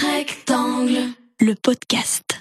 Rectangle, le podcast.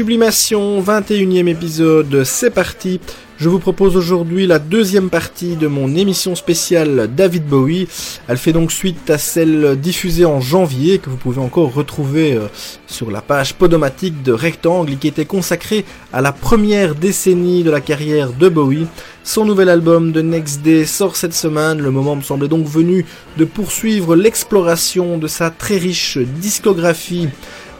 Sublimation, 21e épisode, c'est parti. Je vous propose aujourd'hui la deuxième partie de mon émission spéciale David Bowie. Elle fait donc suite à celle diffusée en janvier que vous pouvez encore retrouver euh, sur la page podomatique de Rectangle qui était consacrée à la première décennie de la carrière de Bowie. Son nouvel album de Next Day sort cette semaine. Le moment me semblait donc venu de poursuivre l'exploration de sa très riche discographie.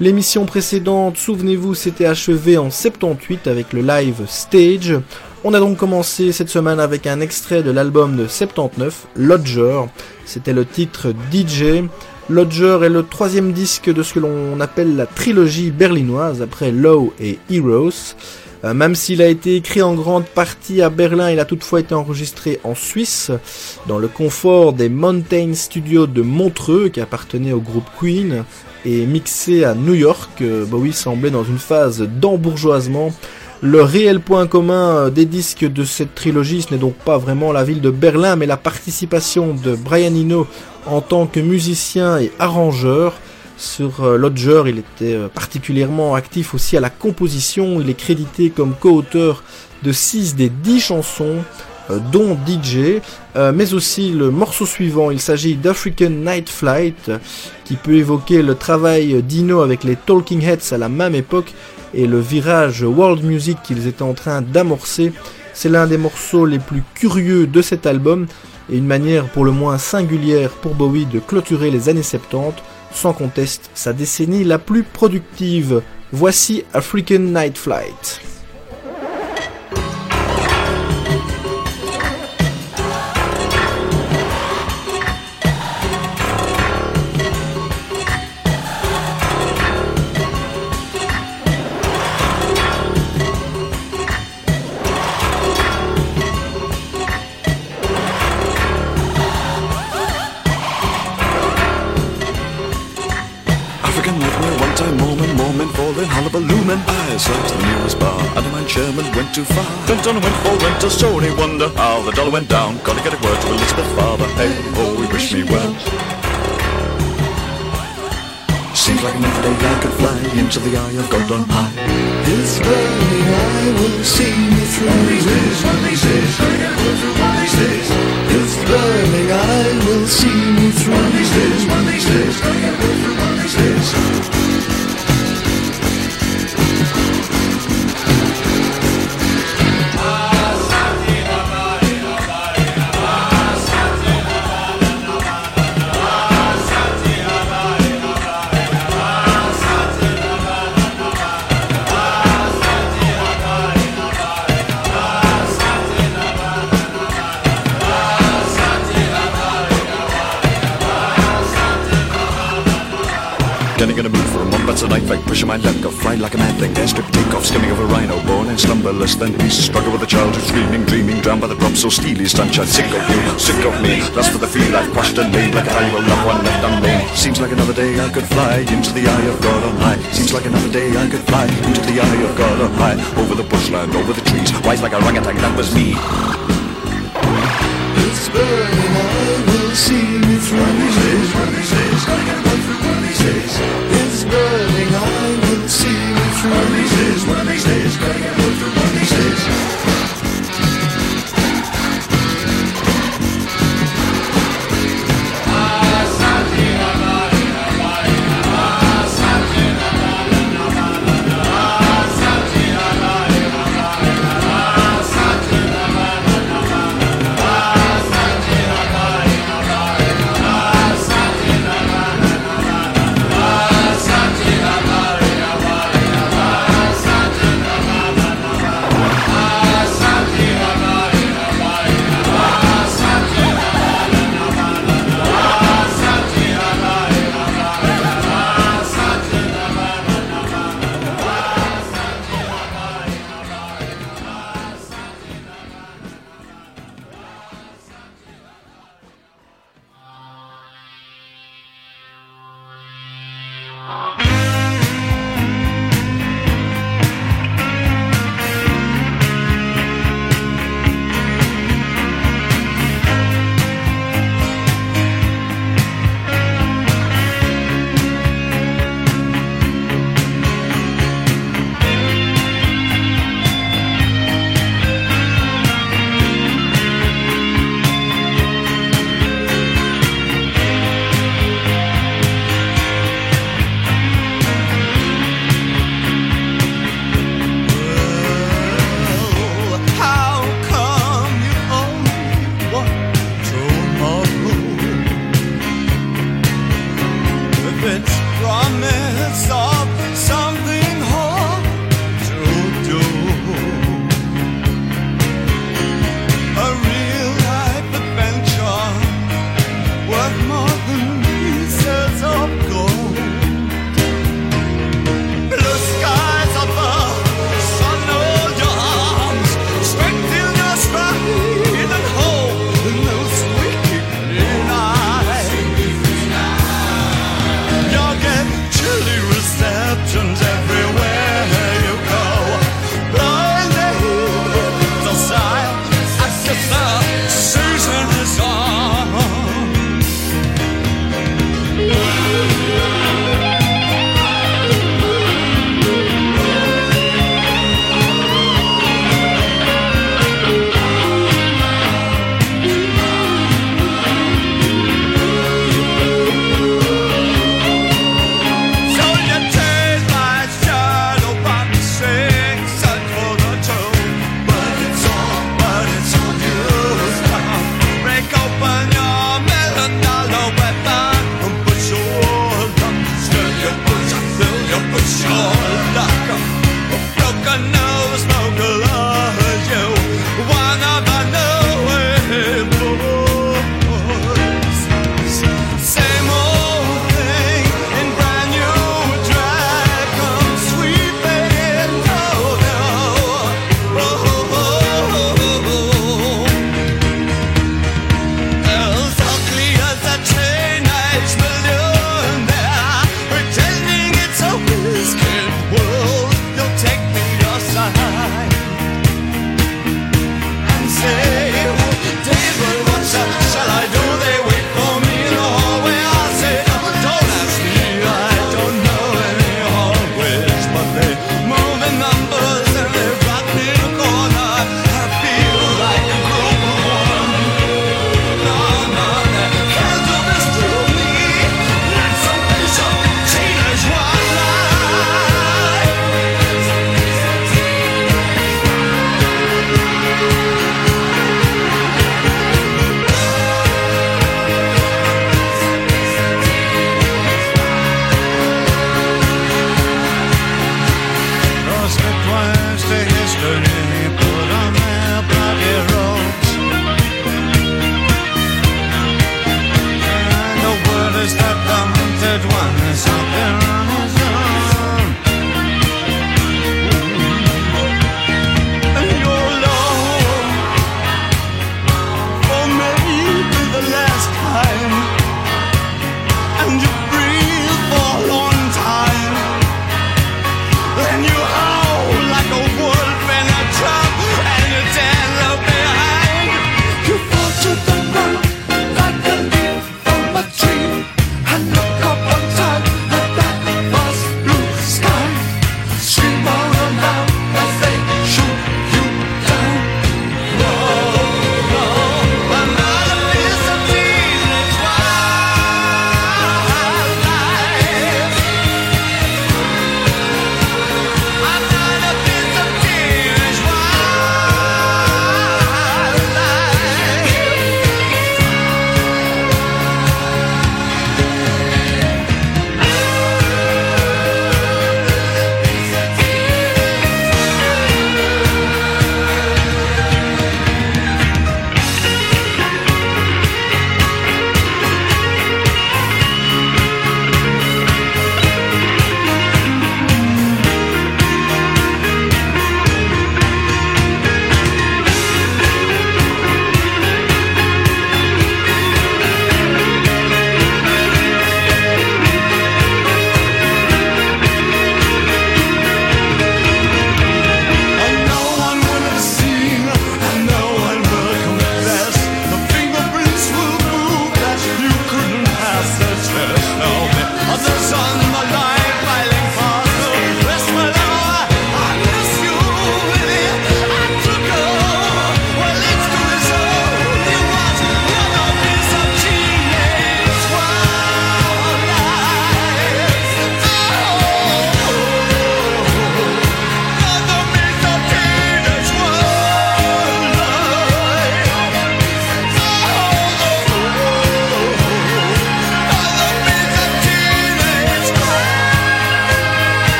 L'émission précédente, souvenez-vous, s'était achevée en 78 avec le live Stage. On a donc commencé cette semaine avec un extrait de l'album de 79, Lodger. C'était le titre DJ. Lodger est le troisième disque de ce que l'on appelle la trilogie berlinoise après Low et Heroes. Euh, même s'il a été écrit en grande partie à Berlin, il a toutefois été enregistré en Suisse, dans le confort des Mountain Studios de Montreux, qui appartenait au groupe Queen, et mixé à New York. Euh, Bowie semblait dans une phase d'embourgeoisement. Le réel point commun euh, des disques de cette trilogie, ce n'est donc pas vraiment la ville de Berlin, mais la participation de Brian Eno en tant que musicien et arrangeur. Sur euh, Lodger, il était euh, particulièrement actif aussi à la composition. Il est crédité comme co-auteur de 6 des 10 chansons, euh, dont DJ, mais aussi le morceau suivant. Il s'agit d'African Night Flight, qui peut évoquer le travail d'Ino avec les Talking Heads à la même époque et le virage world music qu'ils étaient en train d'amorcer. C'est l'un des morceaux les plus curieux de cet album et une manière pour le moins singulière pour Bowie de clôturer les années 70 sans conteste sa décennie la plus productive. Voici African Night Flight. Went too far. Went on and went for rent, a story wonder how the dollar went down. Gotta get a word to Elizabeth father. Hey, oh, we wish me well. Seems like another day I could fly into the eye of God on high. This burning eye will see me through. One these days, one these days, gotta through one these days. This burning eye will see me through. One these days, one these days, gotta get a word through one these days. Night fight, pushing my luck, go fly like a mad thing. Airstrip takeoff, skimming a rhino, born and slumberless. Then beast, struggle with a child who's screaming, dreaming, drowned by the drop so steely. Sunshine, sick of you, sick of me. Lust for the feel I've crushed and laid like a valuable loved one left unnamed. Seems like another day I could fly into the eye of God on high. Seems like another day I could fly into the eye of God on high. Over the bushland, over the trees, wise like a orangutan, that was me. It's burning, I will see me through. One these days, one these days, gotta get one through one these days burning, I will see me through. One of these days, one of these days, gotta get through one of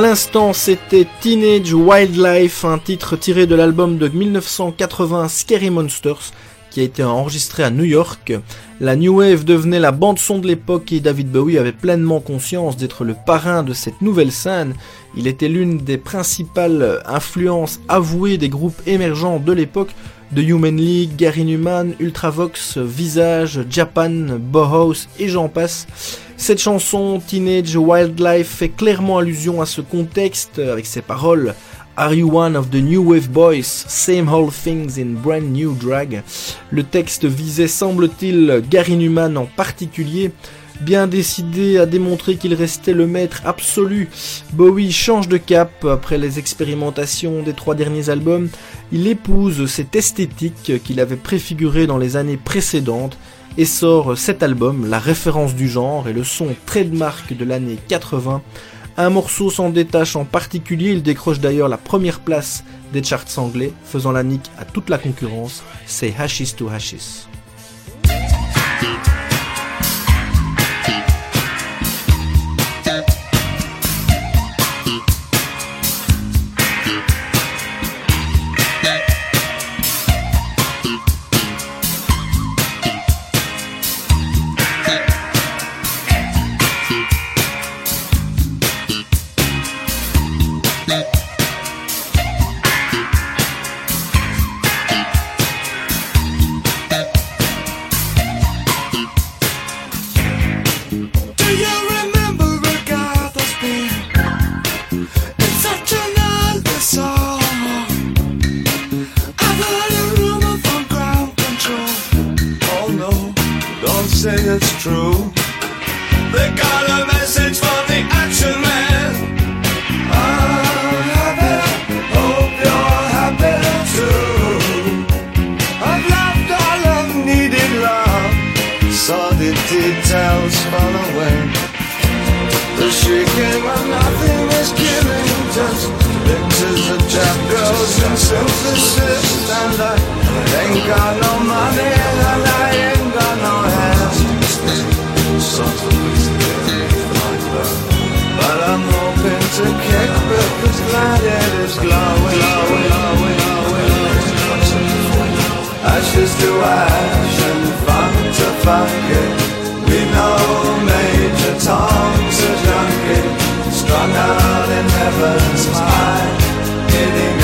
À l'instant, c'était Teenage Wildlife, un titre tiré de l'album de 1980 Scary Monsters, qui a été enregistré à New York. La New Wave devenait la bande son de l'époque et David Bowie avait pleinement conscience d'être le parrain de cette nouvelle scène. Il était l'une des principales influences avouées des groupes émergents de l'époque, de Human League, Gary Newman, Ultravox, Visage, Japan, Bauhaus et j'en passe. Cette chanson, Teenage Wildlife, fait clairement allusion à ce contexte avec ses paroles Are you one of the new wave boys? Same old things in brand new drag. Le texte visait, semble-t-il, Gary Newman en particulier. Bien décidé à démontrer qu'il restait le maître absolu, Bowie change de cap après les expérimentations des trois derniers albums. Il épouse cette esthétique qu'il avait préfigurée dans les années précédentes et sort cet album, la référence du genre et le son trademark de l'année 80. Un morceau s'en détache en particulier, il décroche d'ailleurs la première place des charts anglais, faisant la nique à toute la concurrence, c'est Hashish to Hashish. the details fall away. The shaking of nothing is killing just pictures of trap and synthesis. And I ain't got no money and I ain't got no hands. But I'm hoping to kick because light it is glowing. glowing, glowing, glowing, glowing. Ashes to eyes funky We know Major Tom's a junkie Strung out in heaven's high Hitting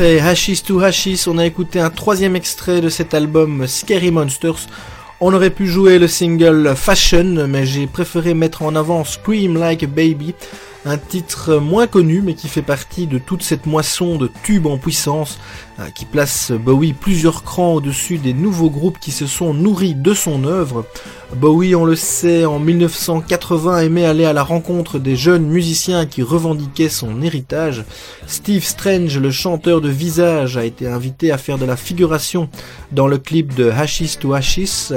Après Hashis to Hashis, on a écouté un troisième extrait de cet album Scary Monsters. On aurait pu jouer le single Fashion, mais j'ai préféré mettre en avant Scream Like a Baby, un titre moins connu mais qui fait partie de toute cette moisson de tubes en puissance euh, qui place Bowie plusieurs crans au-dessus des nouveaux groupes qui se sont nourris de son œuvre. Bowie, on le sait, en 1980 aimait aller à la rencontre des jeunes musiciens qui revendiquaient son héritage. Steve Strange, le chanteur de Visage, a été invité à faire de la figuration dans le clip de Hashis to Hashis.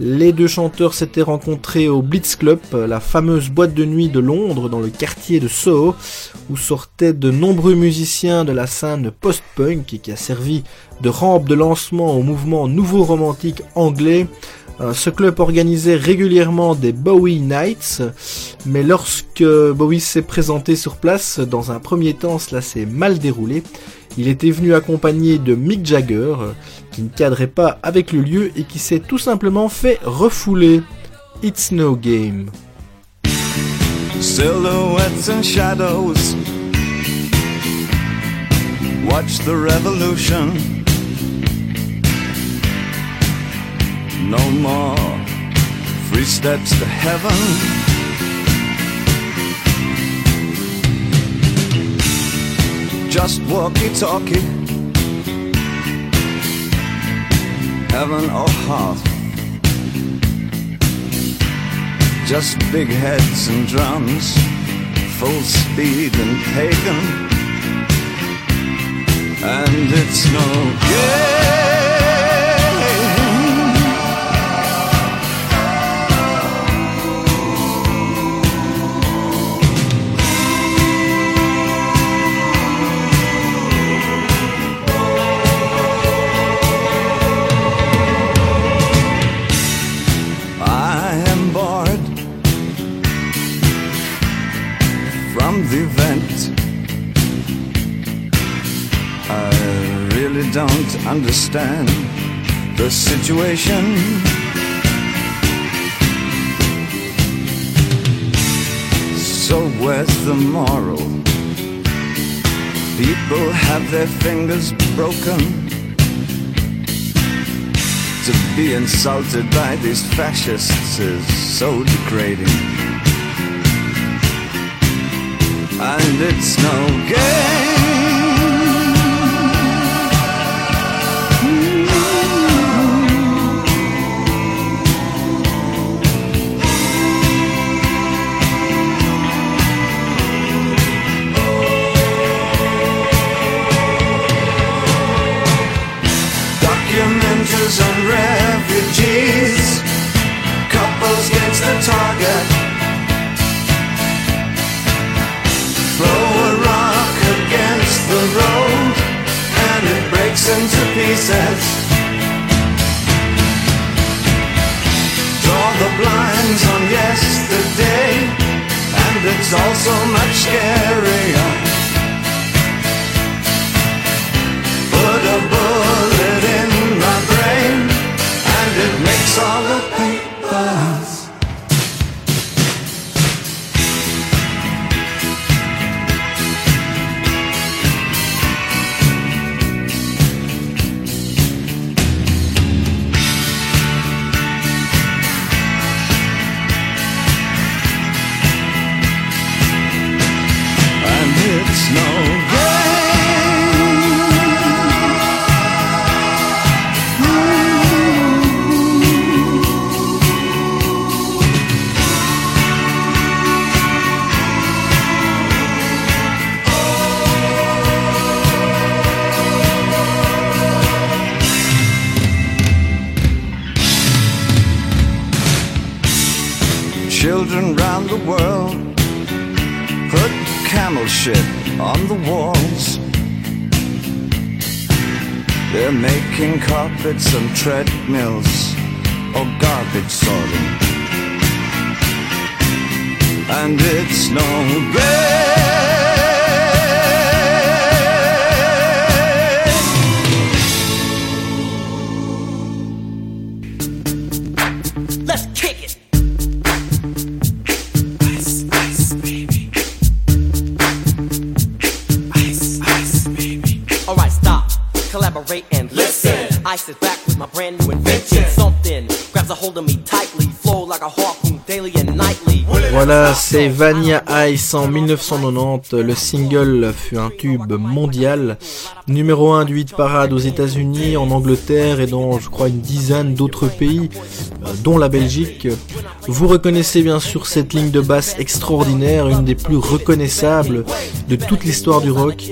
Les deux chanteurs s'étaient rencontrés au Blitz Club, la fameuse boîte de nuit de Londres, dans le quartier de Soho, où sortaient de nombreux musiciens de la scène post-punk et qui a servi de rampe de lancement au mouvement nouveau romantique anglais. Euh, Ce club organisait régulièrement des Bowie Nights, mais lorsque Bowie s'est présenté sur place, dans un premier temps cela s'est mal déroulé. Il était venu accompagné de Mick Jagger, qui ne cadrait pas avec le lieu et qui s'est tout simplement fait refouler. It's no game. Silhouettes and shadows. Watch the revolution. No more free steps to heaven. Just walkie talkie. Heaven or hearth. Just big heads and drums, full speed and pagan. And it's no game. Really don't understand the situation. So where's the moral? People have their fingers broken to be insulted by these fascists is so degrading. And it's no game. Breaks into pieces. Draw the blinds on yesterday, and it's all so much scarier. Put a bullet in my brain and it makes all the mills. c'était Vania Ice en 1990. Le single fut un tube mondial, numéro 1 du hit parade aux États-Unis, en Angleterre et dans, je crois, une dizaine d'autres pays, euh, dont la Belgique. Vous reconnaissez bien sûr cette ligne de basse extraordinaire, une des plus reconnaissables de toute l'histoire du rock.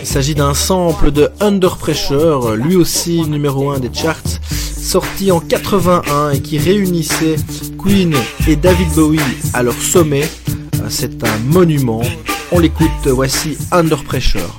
Il s'agit d'un sample de Under Pressure, lui aussi numéro 1 des charts sorti en 81 et qui réunissait Queen et David Bowie à leur sommet. Euh, c'est un monument. On l'écoute, voici Under Pressure.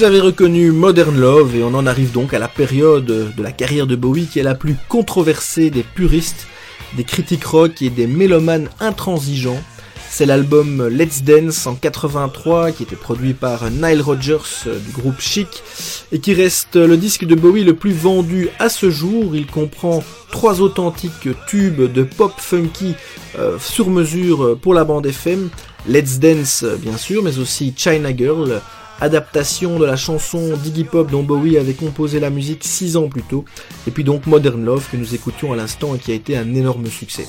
Vous avez reconnu Modern Love et on en arrive donc à la période de la carrière de Bowie qui est la plus controversée des puristes, des critiques rock et des mélomanes intransigeants. C'est l'album Let's Dance en 83 qui était produit par Nile Rodgers du groupe Chic et qui reste le disque de Bowie le plus vendu à ce jour. Il comprend trois authentiques tubes de pop funky euh, sur mesure pour la bande FM. Let's Dance bien sûr, mais aussi China Girl, adaptation de la chanson d'Iggy Pop dont Bowie avait composé la musique six ans plus tôt, et puis donc Modern Love que nous écoutions à l'instant et qui a été un énorme succès.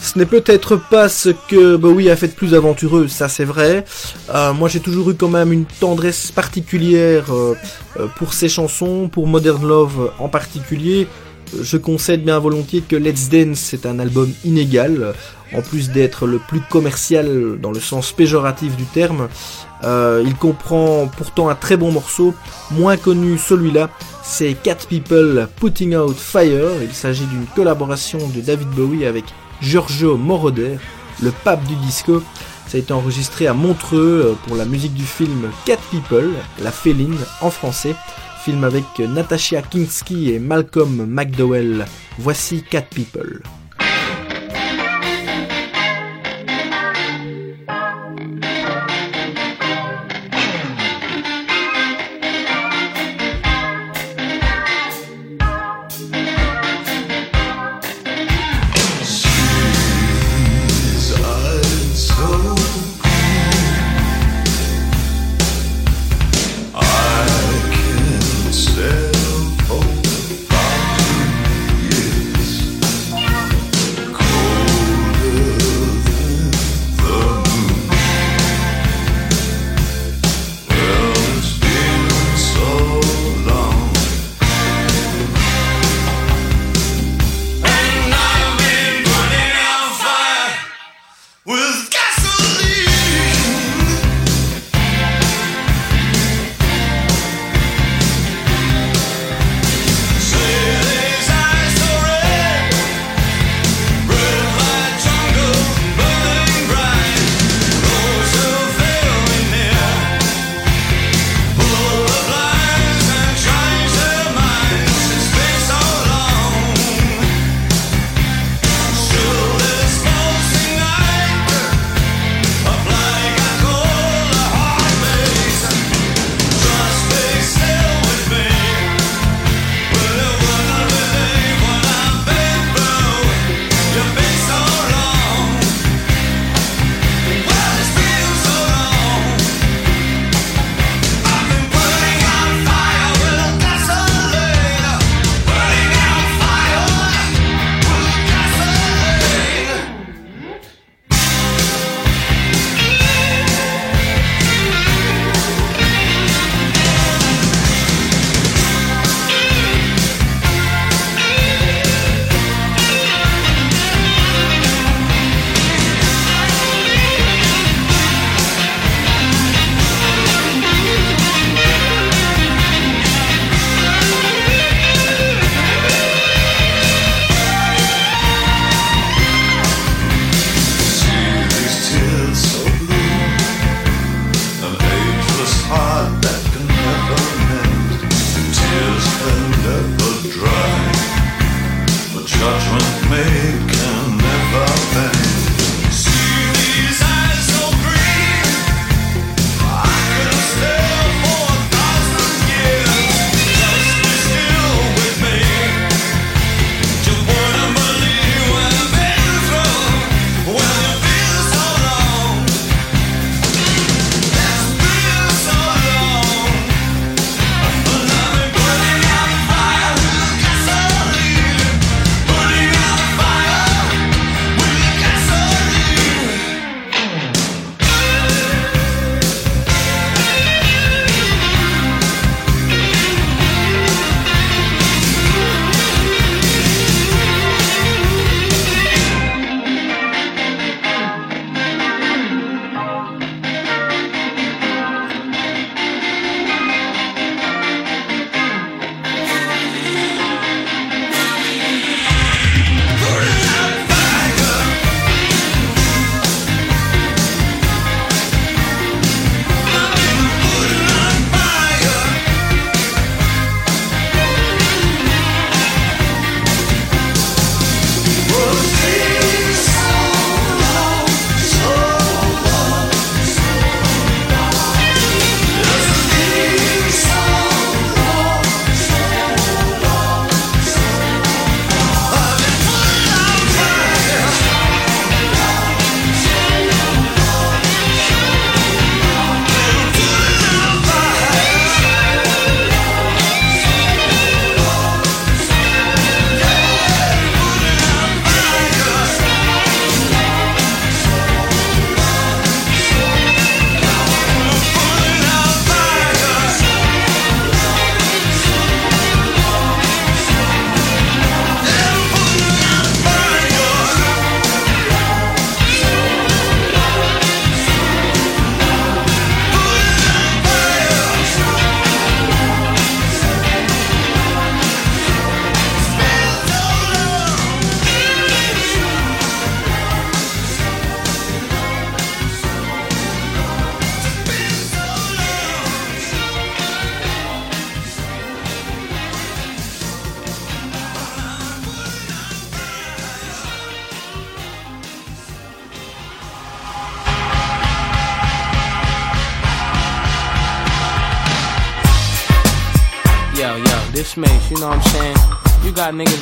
Ce n'est peut-être pas ce que Bowie a fait de plus aventureux, ça c'est vrai. Euh, moi j'ai toujours eu quand même une tendresse particulière euh, euh, pour ces chansons, pour Modern Love en particulier. Je concède bien volontiers que Let's Dance est un album inégal, en plus d'être le plus commercial dans le sens péjoratif du terme. Euh, il comprend pourtant un très bon morceau, moins connu celui-là, c'est Cat People Putting Out Fire. Il s'agit d'une collaboration de David Bowie avec Giorgio Moroder, le pape du disco. Ça a été enregistré à Montreux euh, pour la musique du film Cat People, la féline en français. Film avec Natasha Kinski et Malcolm McDowell. Voici Cat People.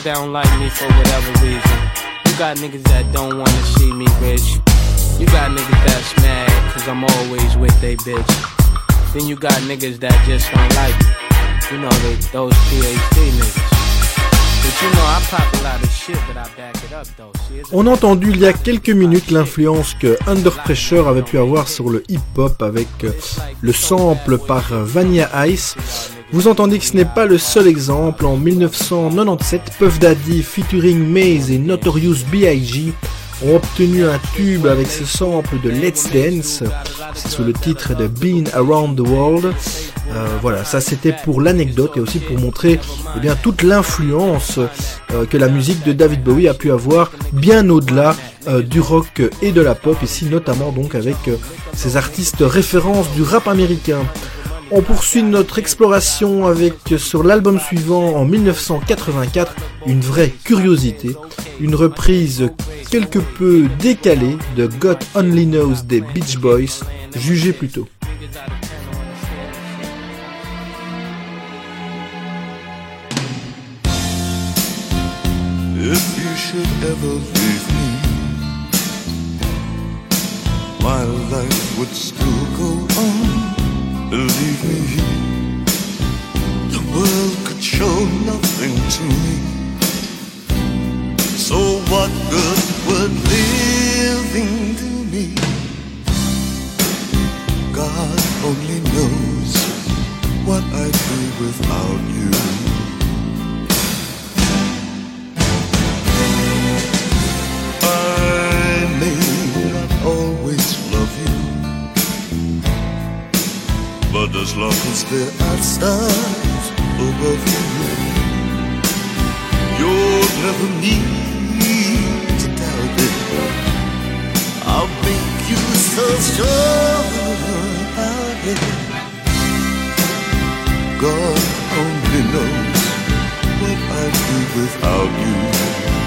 That don't like me for whatever reason. You got niggas that don't wanna see me rich. You got niggas that's mad cause I'm always with they bitch. Then you got niggas that just don't like me. You know, they, those PhD niggas. But you know, I pop a lot of shit, but I back it up though. See, it's On a entendu il y a quelques minutes l'influence que Under Pressure avait pu avoir sur le hip-hop avec le sample par Vanilla Ice. Vous entendez que ce n'est pas le seul exemple. En 1997, Puff Daddy featuring Maze et Notorious B.I.G. ont obtenu un tube avec ce sample de Let's Dance. C'est sous le titre de Being Around the World. Euh, voilà, ça c'était pour l'anecdote et aussi pour montrer eh bien, toute l'influence euh, que la musique de David Bowie a pu avoir bien au-delà euh, du rock et de la pop, ici notamment donc avec ces artistes références du rap américain. On poursuit notre exploration avec sur l'album suivant en 1984 une vraie curiosité, une reprise quelque peu décalée de God Only Knows des Beach Boys, jugée plutôt. Believe me, the world could show nothing to me. So what good would living do me? God only knows what I'd be without you. But as long as are stars above you, you'll never need to doubt it. I'll make you so sure about it. God only knows what I'd do without you.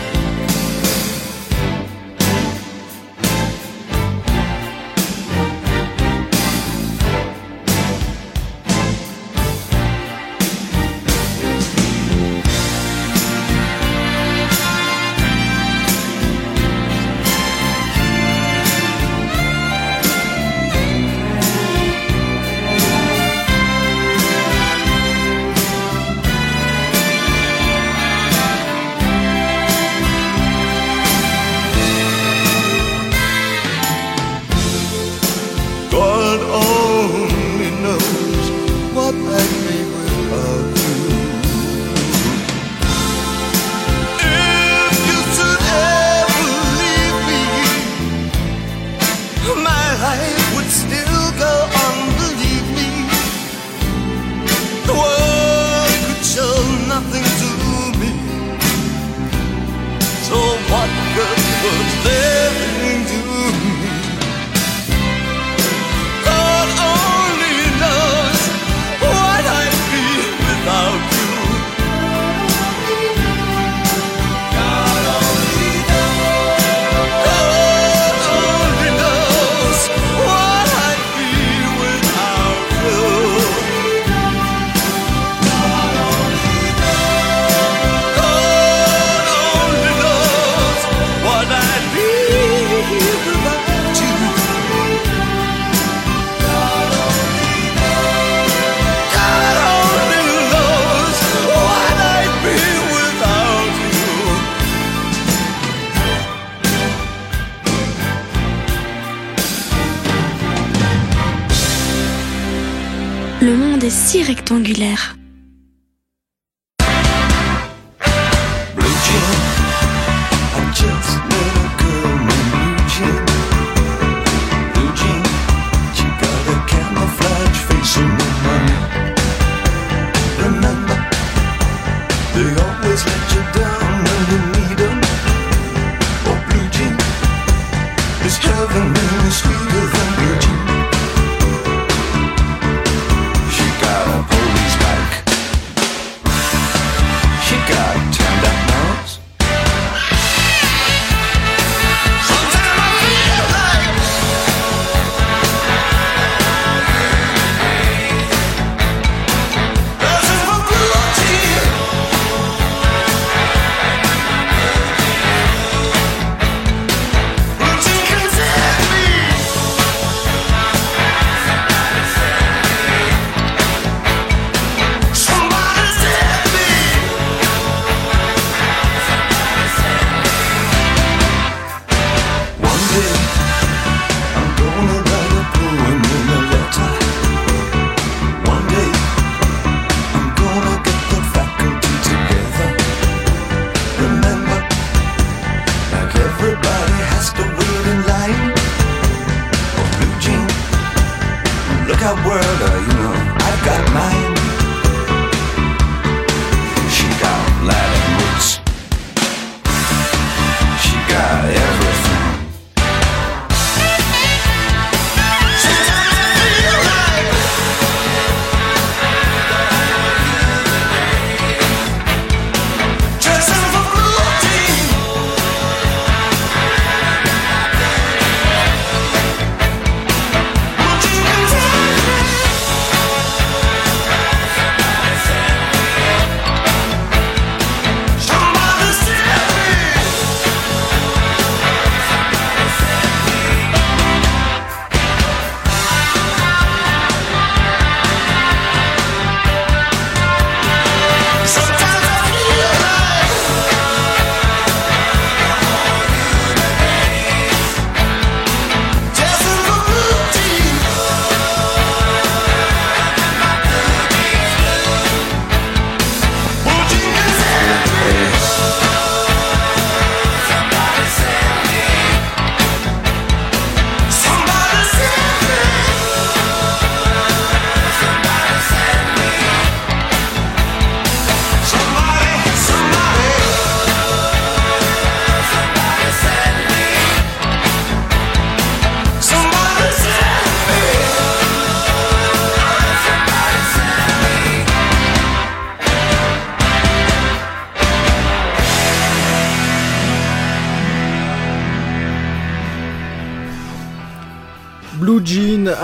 Si rectangulaire.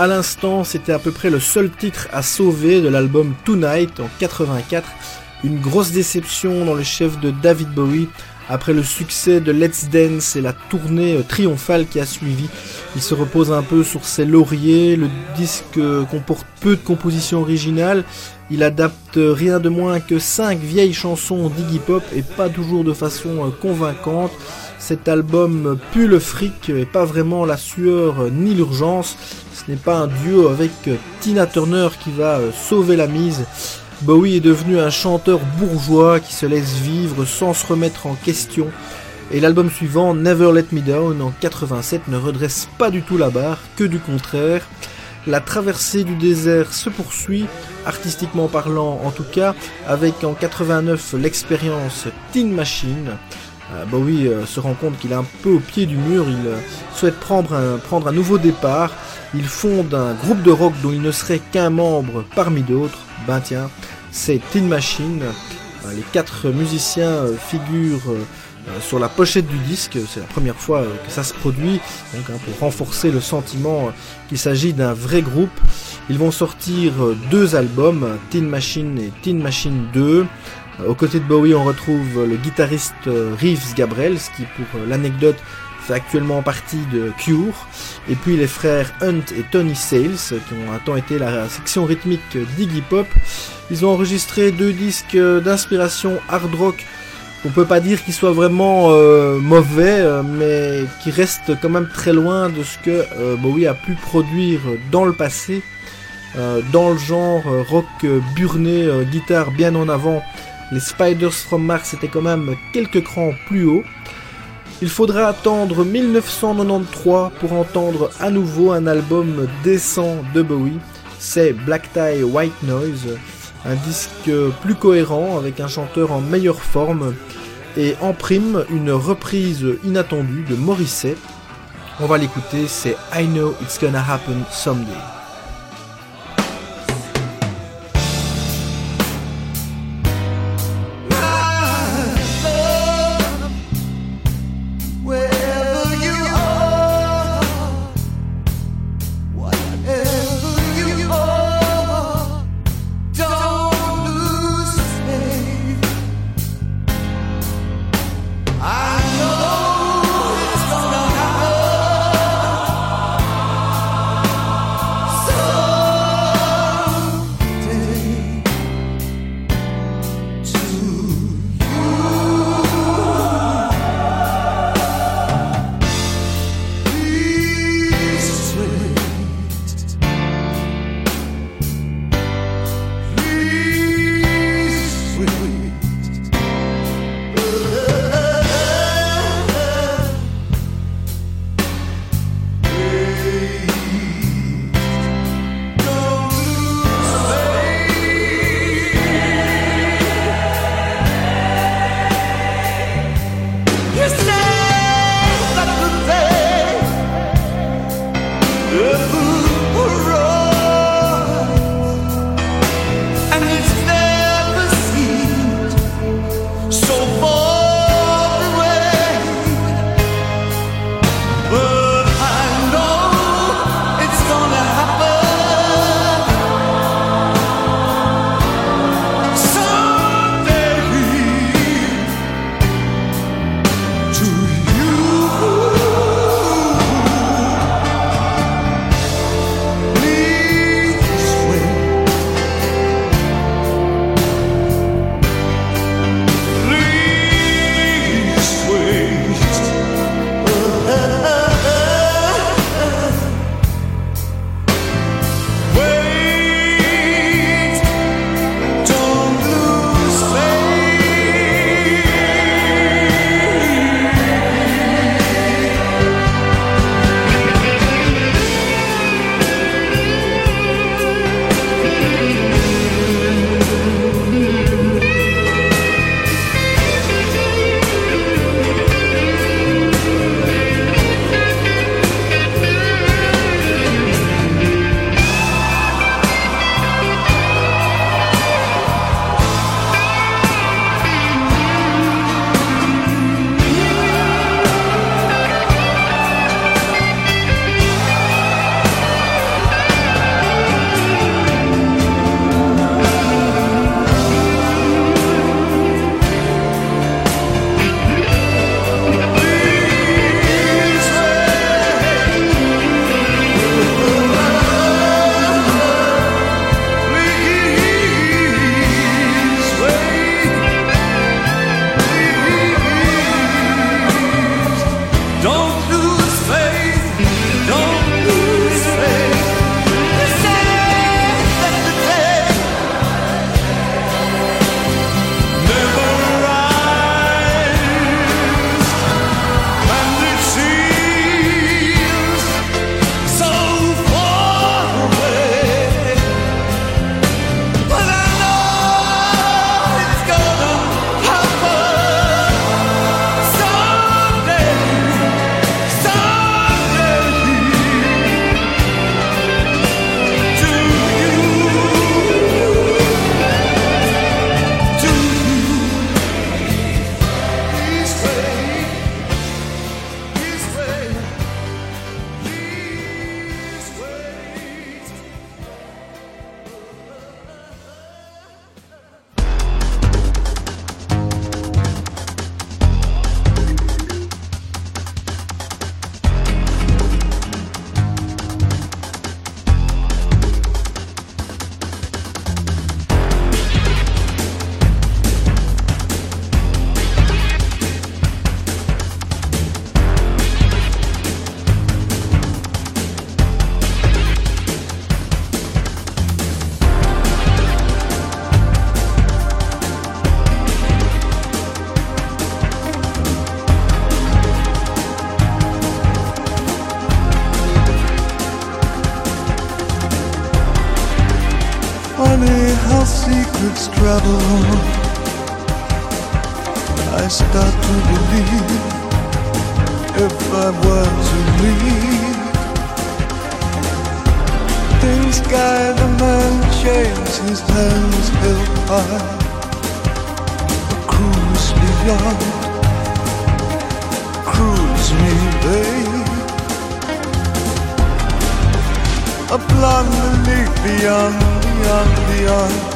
À l'instant, c'était à peu près le seul titre à sauver de l'album Tonight en 84. Une grosse déception dans le chef de David Bowie. Après le succès de Let's Dance et la tournée euh, triomphale qui a suivi, il se repose un peu sur ses lauriers. Le disque euh, comporte peu de compositions originales. Il adapte rien de moins que 5 vieilles chansons d'Iggy Pop et pas toujours de façon euh, convaincante. Cet album pue le fric et pas vraiment la sueur ni l'urgence. Ce n'est pas un duo avec Tina Turner qui va sauver la mise. Bowie est devenu un chanteur bourgeois qui se laisse vivre sans se remettre en question. Et l'album suivant, Never Let Me Down, en 87, ne redresse pas du tout la barre, que du contraire. La traversée du désert se poursuit, artistiquement parlant en tout cas, avec en 89 l'expérience Teen Machine. Euh, Bowie euh, se rend compte qu'il est un peu au pied du mur, il euh, souhaite prendre un, prendre un nouveau départ. Il fonde un groupe de rock dont il ne serait qu'un membre parmi d'autres. Ben tiens, c'est Teen Machine. Les quatre musiciens figurent sur la pochette du disque. C'est la première fois que ça se produit, donc hein, pour renforcer le sentiment qu'il s'agit d'un vrai groupe. Ils vont sortir deux albums, Teen Machine et Teen Machine 2. Aux côtés de Bowie, on retrouve le guitariste euh, Reeves Gabrels, qui pour euh, l'anecdote fait actuellement partie de Cure, et puis les frères Hunt et Tony Sales, qui ont un temps été la section rythmique d'Iggy Pop. Ils ont enregistré deux disques d'inspiration hard rock on peut pas dire qu'ils soient vraiment euh, mauvais, mais qui restent quand même très loin de ce que Bowie a pu produire dans le passé, dans le genre rock burné, guitare bien en avant. Les Spiders from Mars étaient quand même quelques crans plus haut. Il faudra attendre 1993 pour entendre à nouveau un album décent de Bowie. C'est Black Tie White Noise, un disque plus cohérent avec un chanteur en meilleure forme et en prime une reprise inattendue de Morrissey. On va l'écouter, c'est I Know It's Gonna Happen Someday. Travel I start to believe if I were to leave, things guide the man shakes his hands held high. A cruise beyond, cruise me, babe. A blonde beyond, beyond, beyond.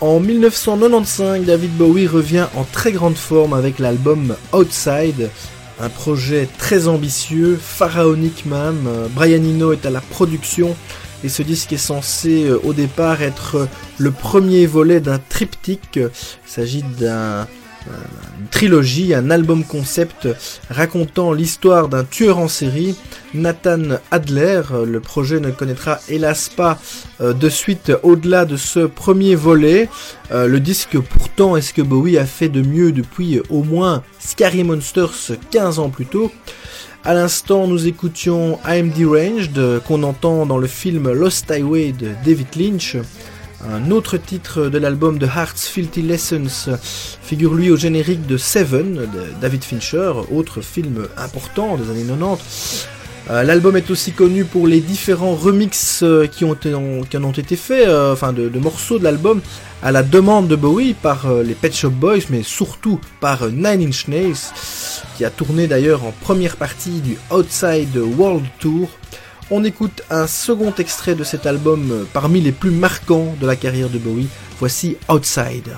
En 1995, David Bowie revient en très grande forme avec l'album Outside, un projet très ambitieux, pharaonique même. Brian Eno est à la production et ce disque est censé euh, au départ être le premier volet d'un triptyque. Il s'agit d'un trilogie, un album concept racontant l'histoire d'un tueur en série, Nathan Adler. Le projet ne connaîtra hélas pas euh, de suite au-delà de ce premier volet. Euh, le disque pourtant est ce que Bowie a fait de mieux depuis au moins Scary Monsters 15 ans plus tôt? À l'instant, nous écoutions I'm Deranged, euh, qu'on entend dans le film Lost Highway de David Lynch. Un autre titre de l'album de Heart's Filthy Lessons figure lui au générique de Seven de David Fincher, autre film important des années 90. Euh, L'album est aussi connu pour les différents remixes euh, qui, ont en ont été faits, euh, enfin de, de morceaux de l'album, à la demande de Bowie par les Pet Shop Boys, mais surtout par Nine Inch Nails, qui a tourné d'ailleurs en première partie du Outside World Tour. On écoute un second extrait de cet album euh, parmi les plus marquants de la carrière de Bowie. Voici Outside.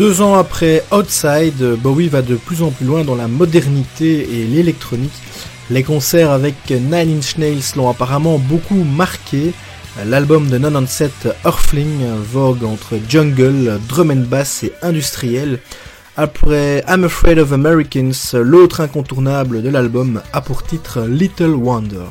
Deux ans après Outside, Bowie va de plus en plus loin dans la modernité et l'électronique. Les concerts avec Nine Inch Nails l'ont apparemment beaucoup marqué. L'album de 97 Earthling vogue entre jungle, drum and bass et industriel. Après I'm Afraid of Americans, l'autre incontournable de l'album a pour titre Little Wonder.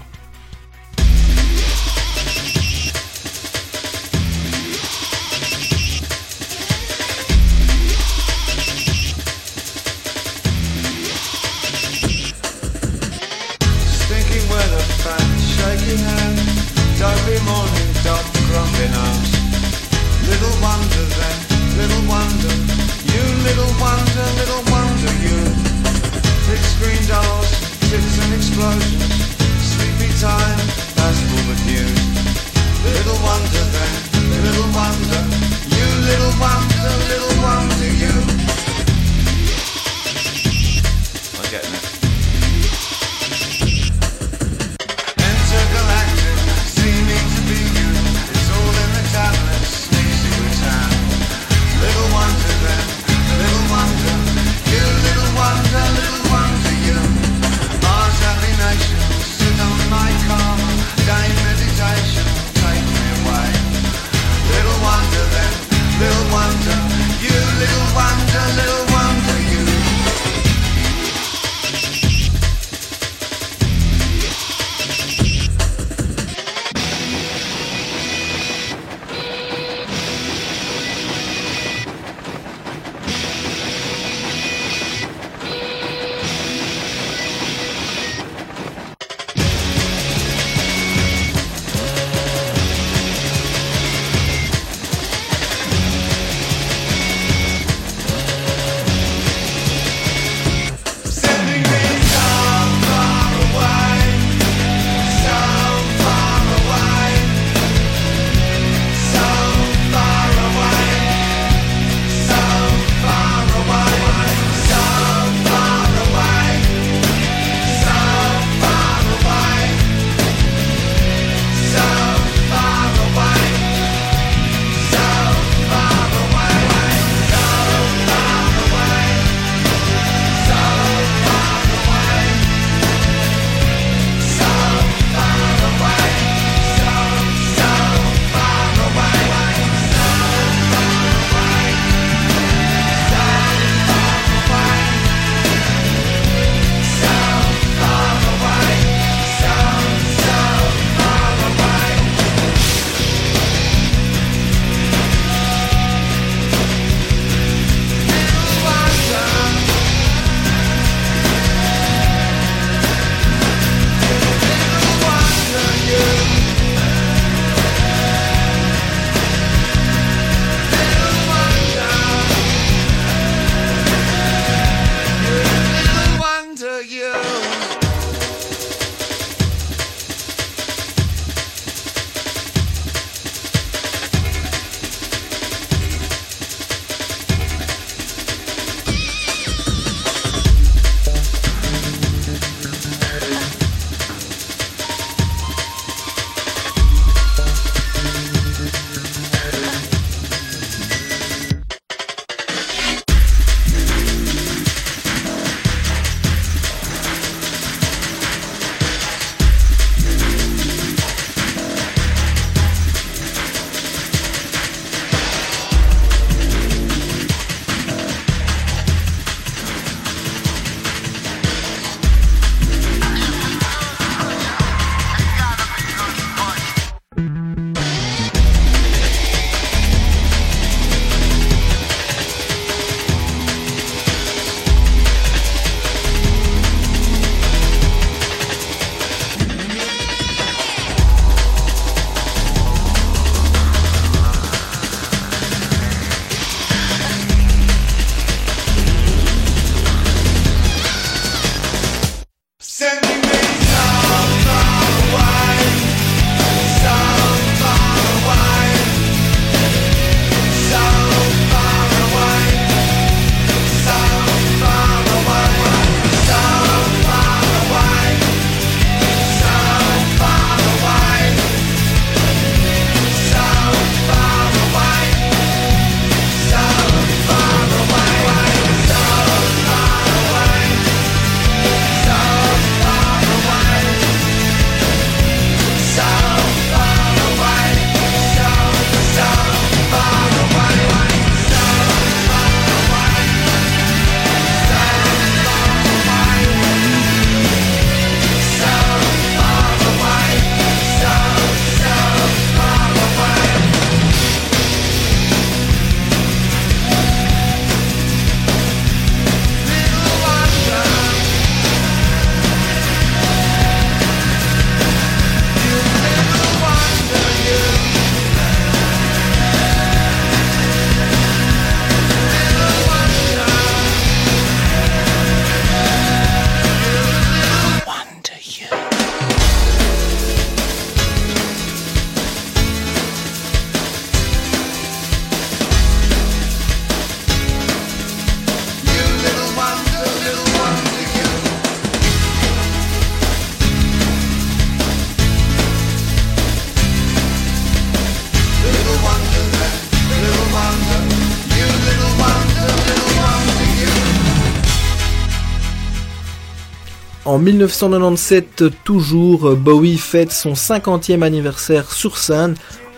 En 1997, toujours, Bowie fête son 50e anniversaire sur scène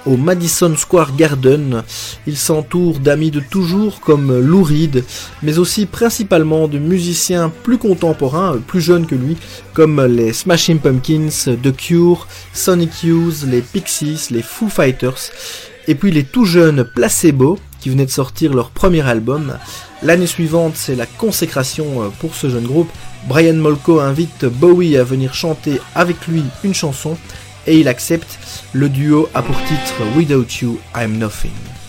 au Madison Square Garden. Il s'entoure d'amis de toujours comme Lou Reed, mais aussi principalement de musiciens plus contemporains, plus jeunes que lui, comme les Smashing Pumpkins, The Cure, Sonic Youth, les Pixies, les Foo Fighters, et puis les tout jeunes Placebo, qui venaient de sortir leur premier album. L'année suivante, c'est la consécration euh, pour ce jeune groupe. Brian Molko invite Bowie à venir chanter avec lui une chanson et il accepte. Le duo a pour titre Without You, I'm Nothing.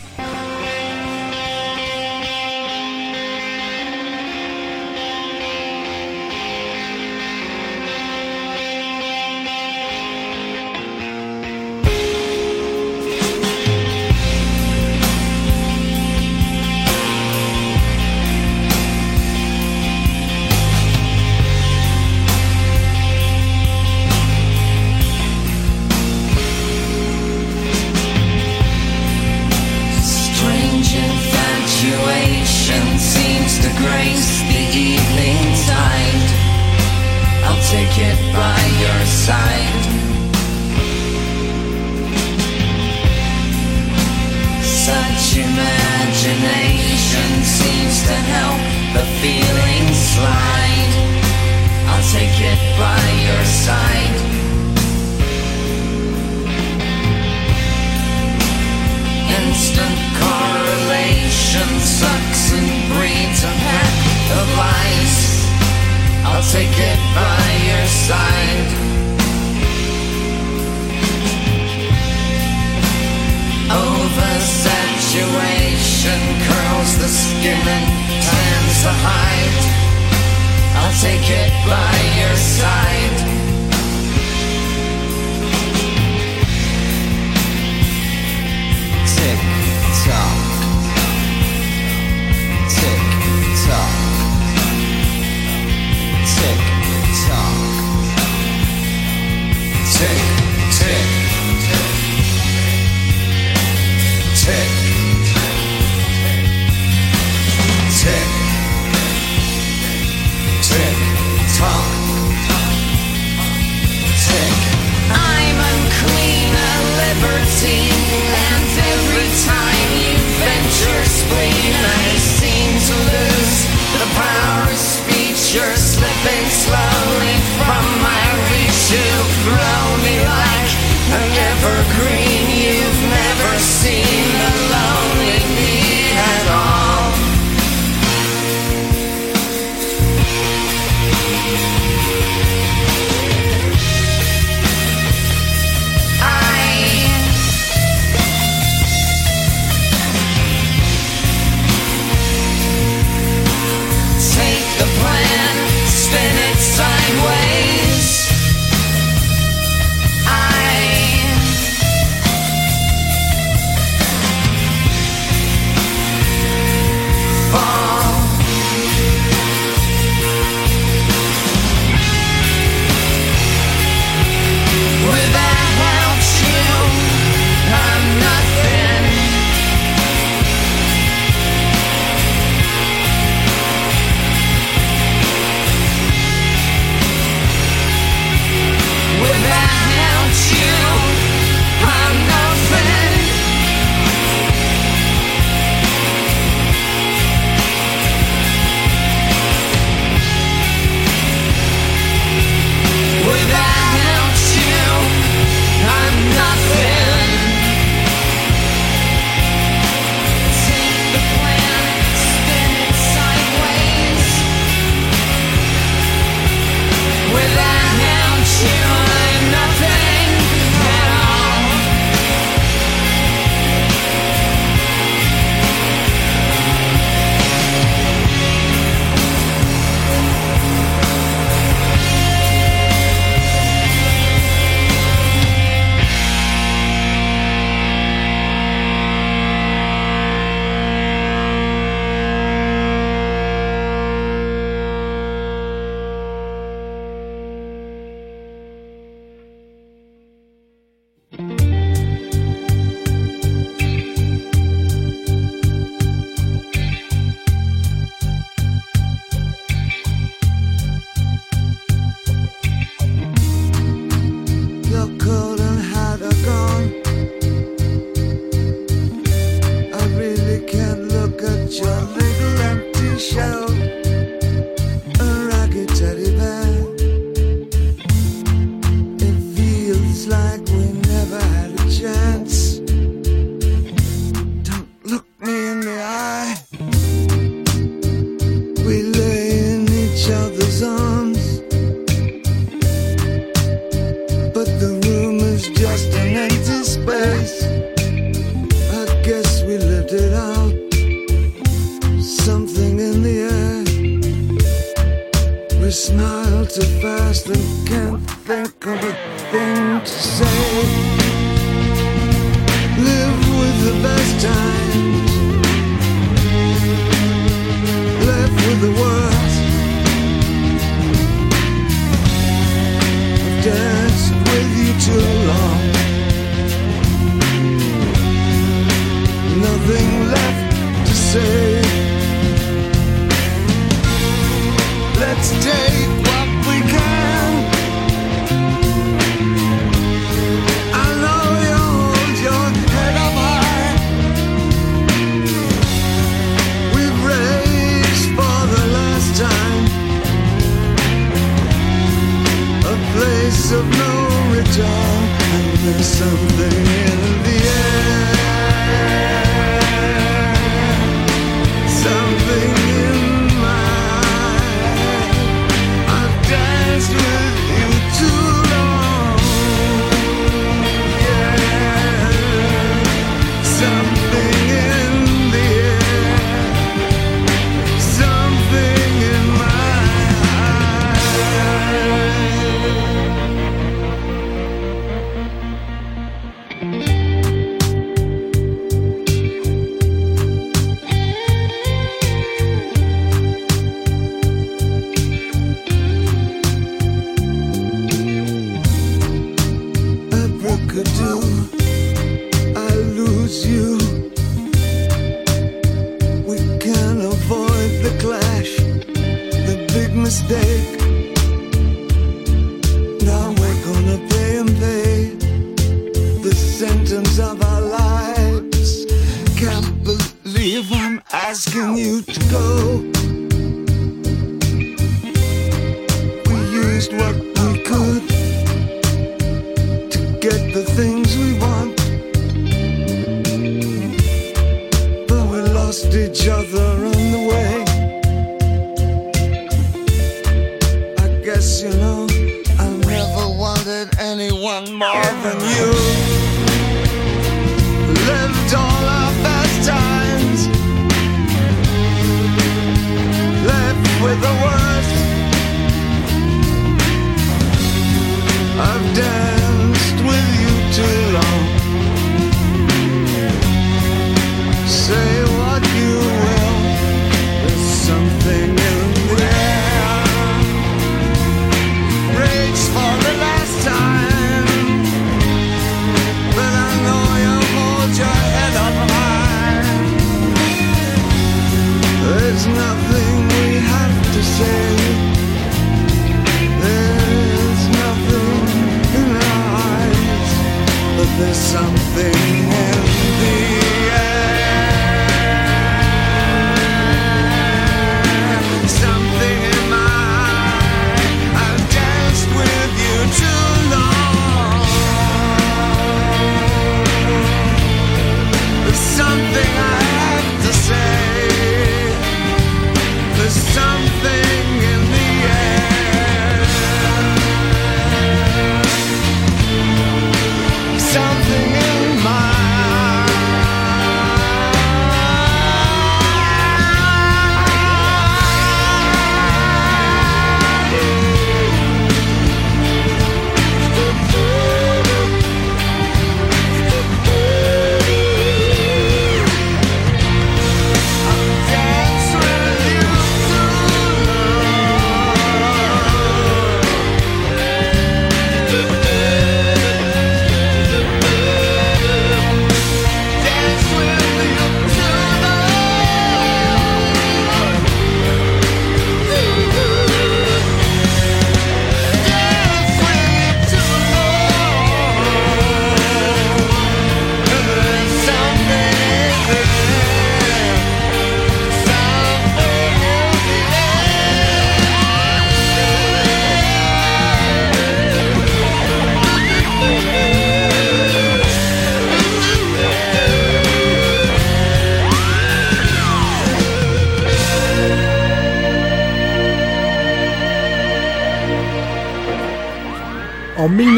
each other on the way. I guess you know I never wanted anyone more than you.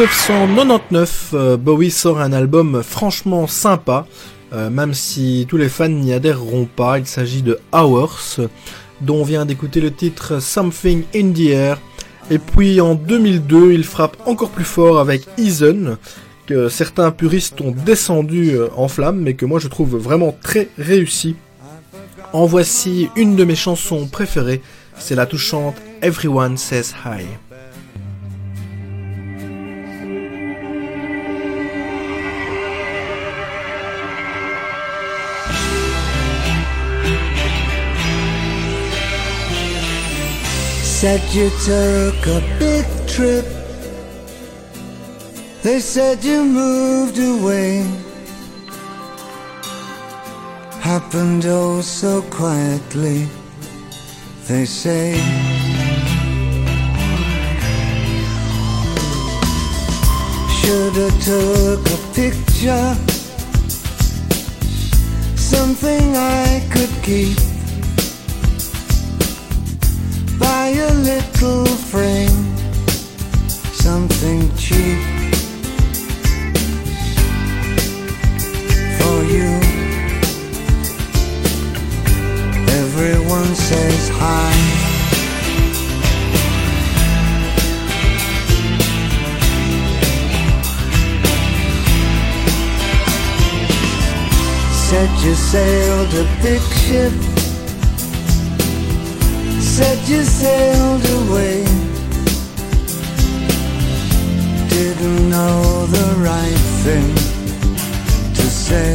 1999, euh, Bowie sort un album franchement sympa, euh, même si tous les fans n'y adhéreront pas. Il s'agit de Hours, dont on vient d'écouter le titre Something in the Air. Et puis en 2002, il frappe encore plus fort avec Eason, que certains puristes ont descendu euh, en flammes, mais que moi je trouve vraiment très réussi. En voici une de mes chansons préférées, c'est la touchante Everyone Says Hi. Said you took a big trip. They said you moved away. Happened oh so quietly. They say. Shoulda took a picture. Something I could keep. A little frame, something cheap for you. Everyone says hi. Said you sailed a big ship said you sailed away. Didn't know the right thing to say.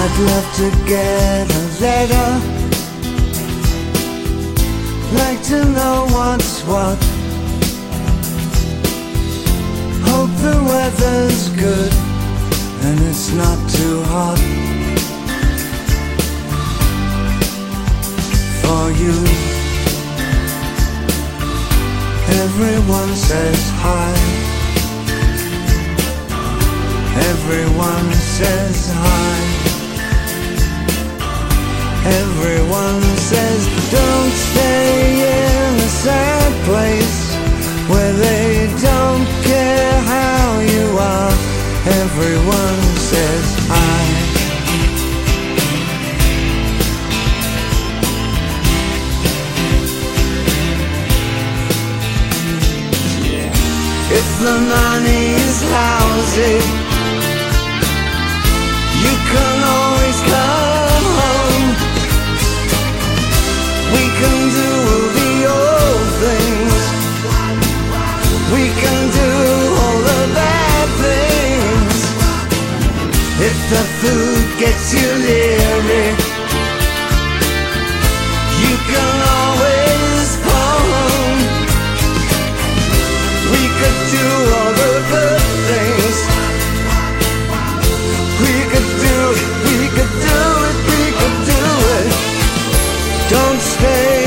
I'd love to get a letter. Like to know what's what. Hope the weather's good and it's not too hot. For you. Everyone says hi. Everyone says hi. Everyone says don't stay in a sad place where they don't care how you are. Everyone says hi. If the money's lousy, you can always come home. We can do all the old things. We can do all the bad things. If the food gets you leery, you can stay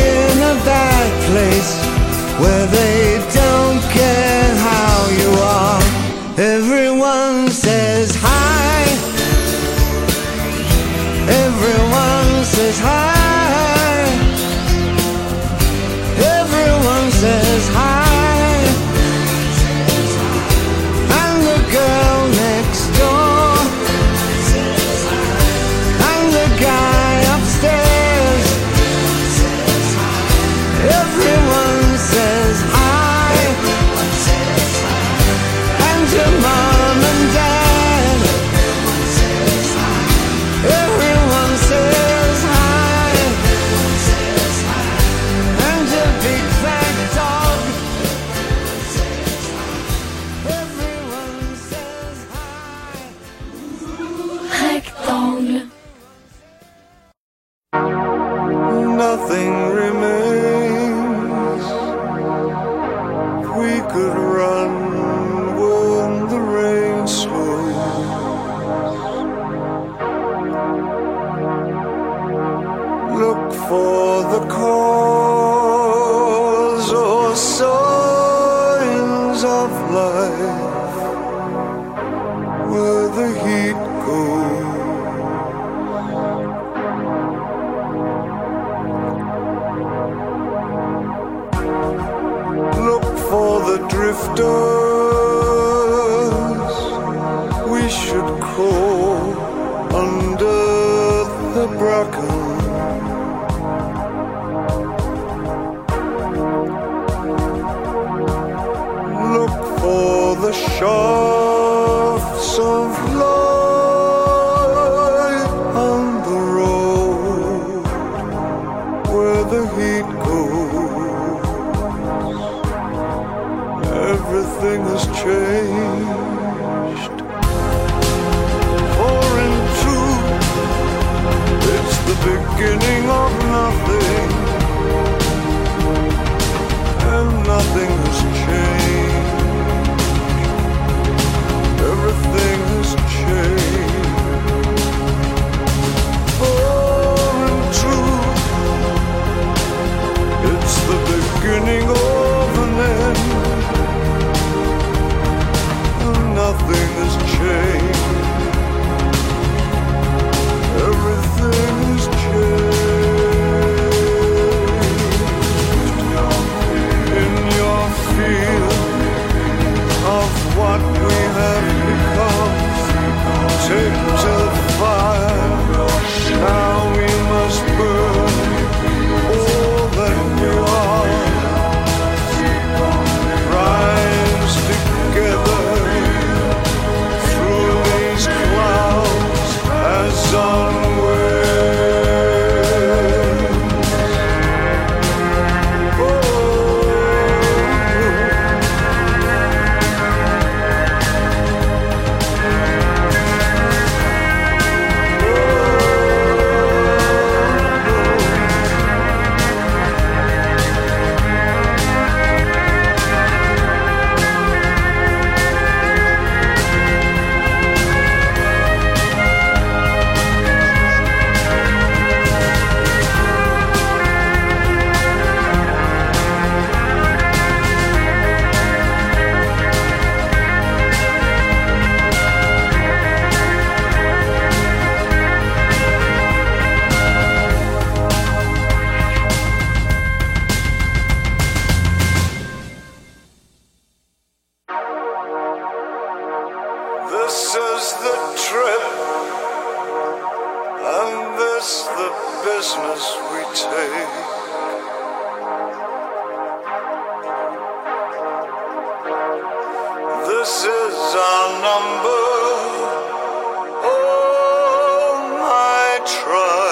my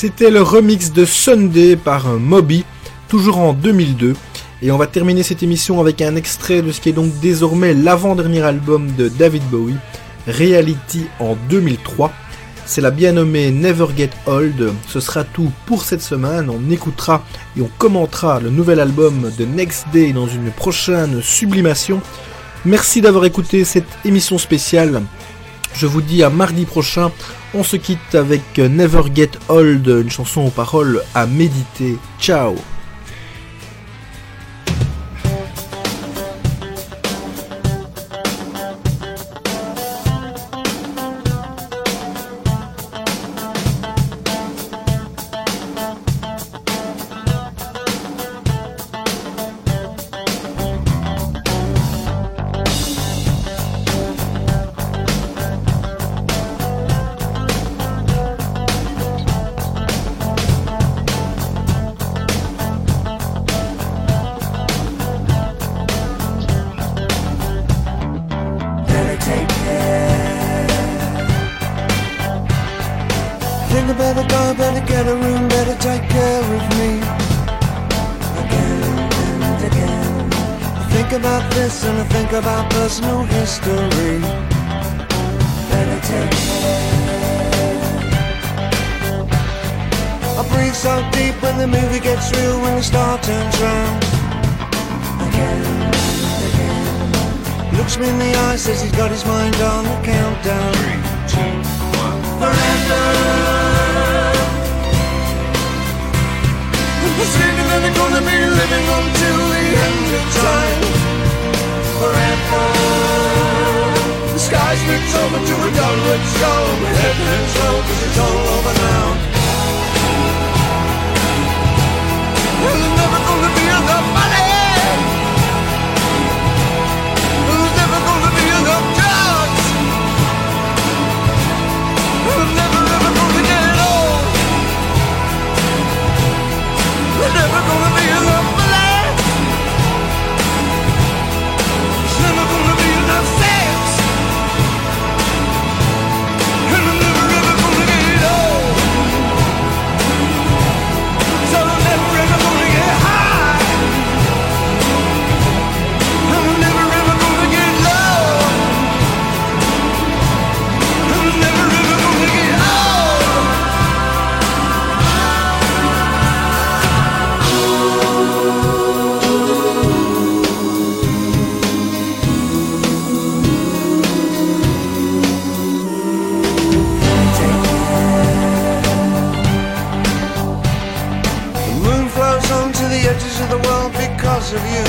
C'était le remix de Sunday par euh, Moby, toujours en 2002. Et on va terminer cette émission avec un extrait de ce qui est donc désormais l'avant-dernier album de David Bowie, Reality en 2003. C'est la bien nommée Never Get Old. Ce sera tout pour cette semaine. On écoutera et on commentera le nouvel album de Next Day dans une prochaine sublimation. Merci d'avoir écouté cette émission spéciale. Je vous dis à mardi prochain. On se quitte avec Never Get Old, une chanson aux paroles à méditer. Ciao Written that they're gonna be living until the end of time. Forever. The sky's flipped over to a downward. My head hurts low it's all over now. To the world because of you.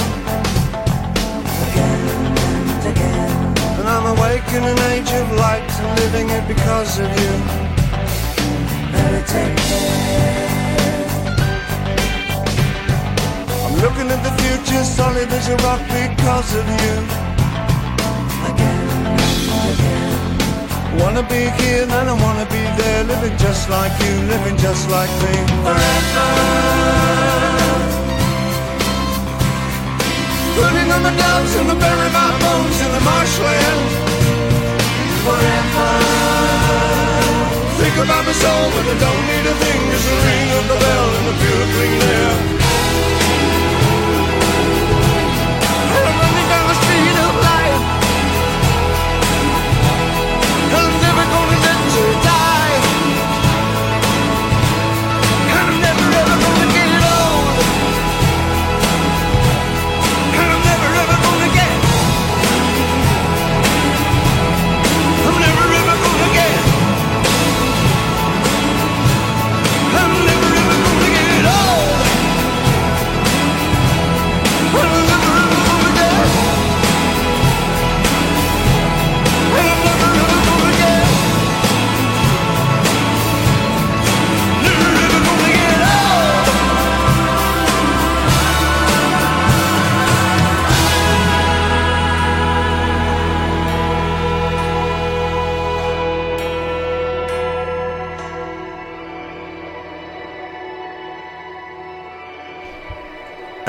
Again and again. And I'm awake in an age of light and living it because of you. I'm looking at the future solid as a rock because of you. Again and again. Wanna be here, then I wanna be there, living just like you, living just like me. Forever. Putting on the gloves and I bury my bones in the marshland. Forever. Think about my soul, but I don't need a thing. Just the ring of the bell and the pure clean air.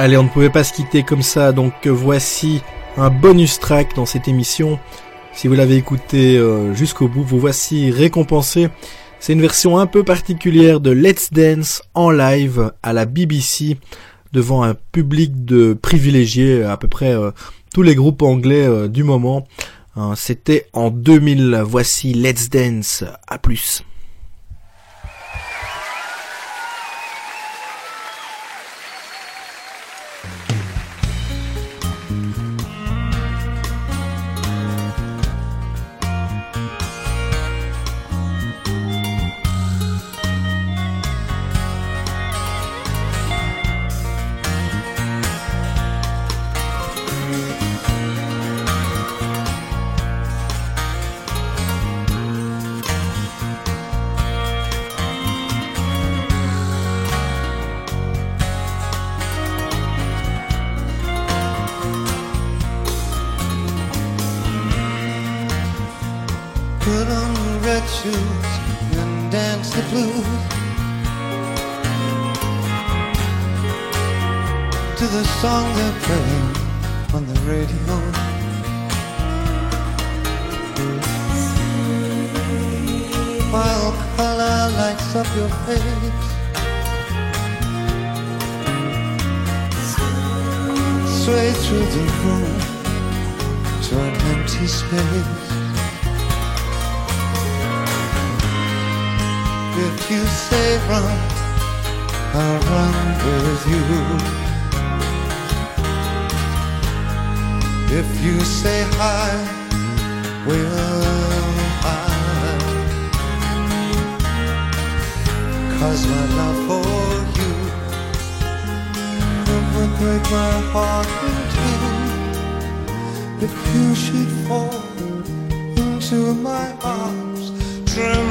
Allez, on ne pouvait pas se quitter comme ça, donc euh, voici un bonus track dans cette émission. Si vous l'avez écouté euh, jusqu'au bout, vous voici récompensé. C'est une version un peu particulière de Let's Dance en live à la BBC devant un public de privilégiés, à peu près euh, tous les groupes anglais du moment. Hein, C'était en 2000. Voici Let's Dance. À plus. you say run, I'll run with you. If you say hi, will I? Cause my love for you it would break my heart in two if you should fall into my arms. Tremble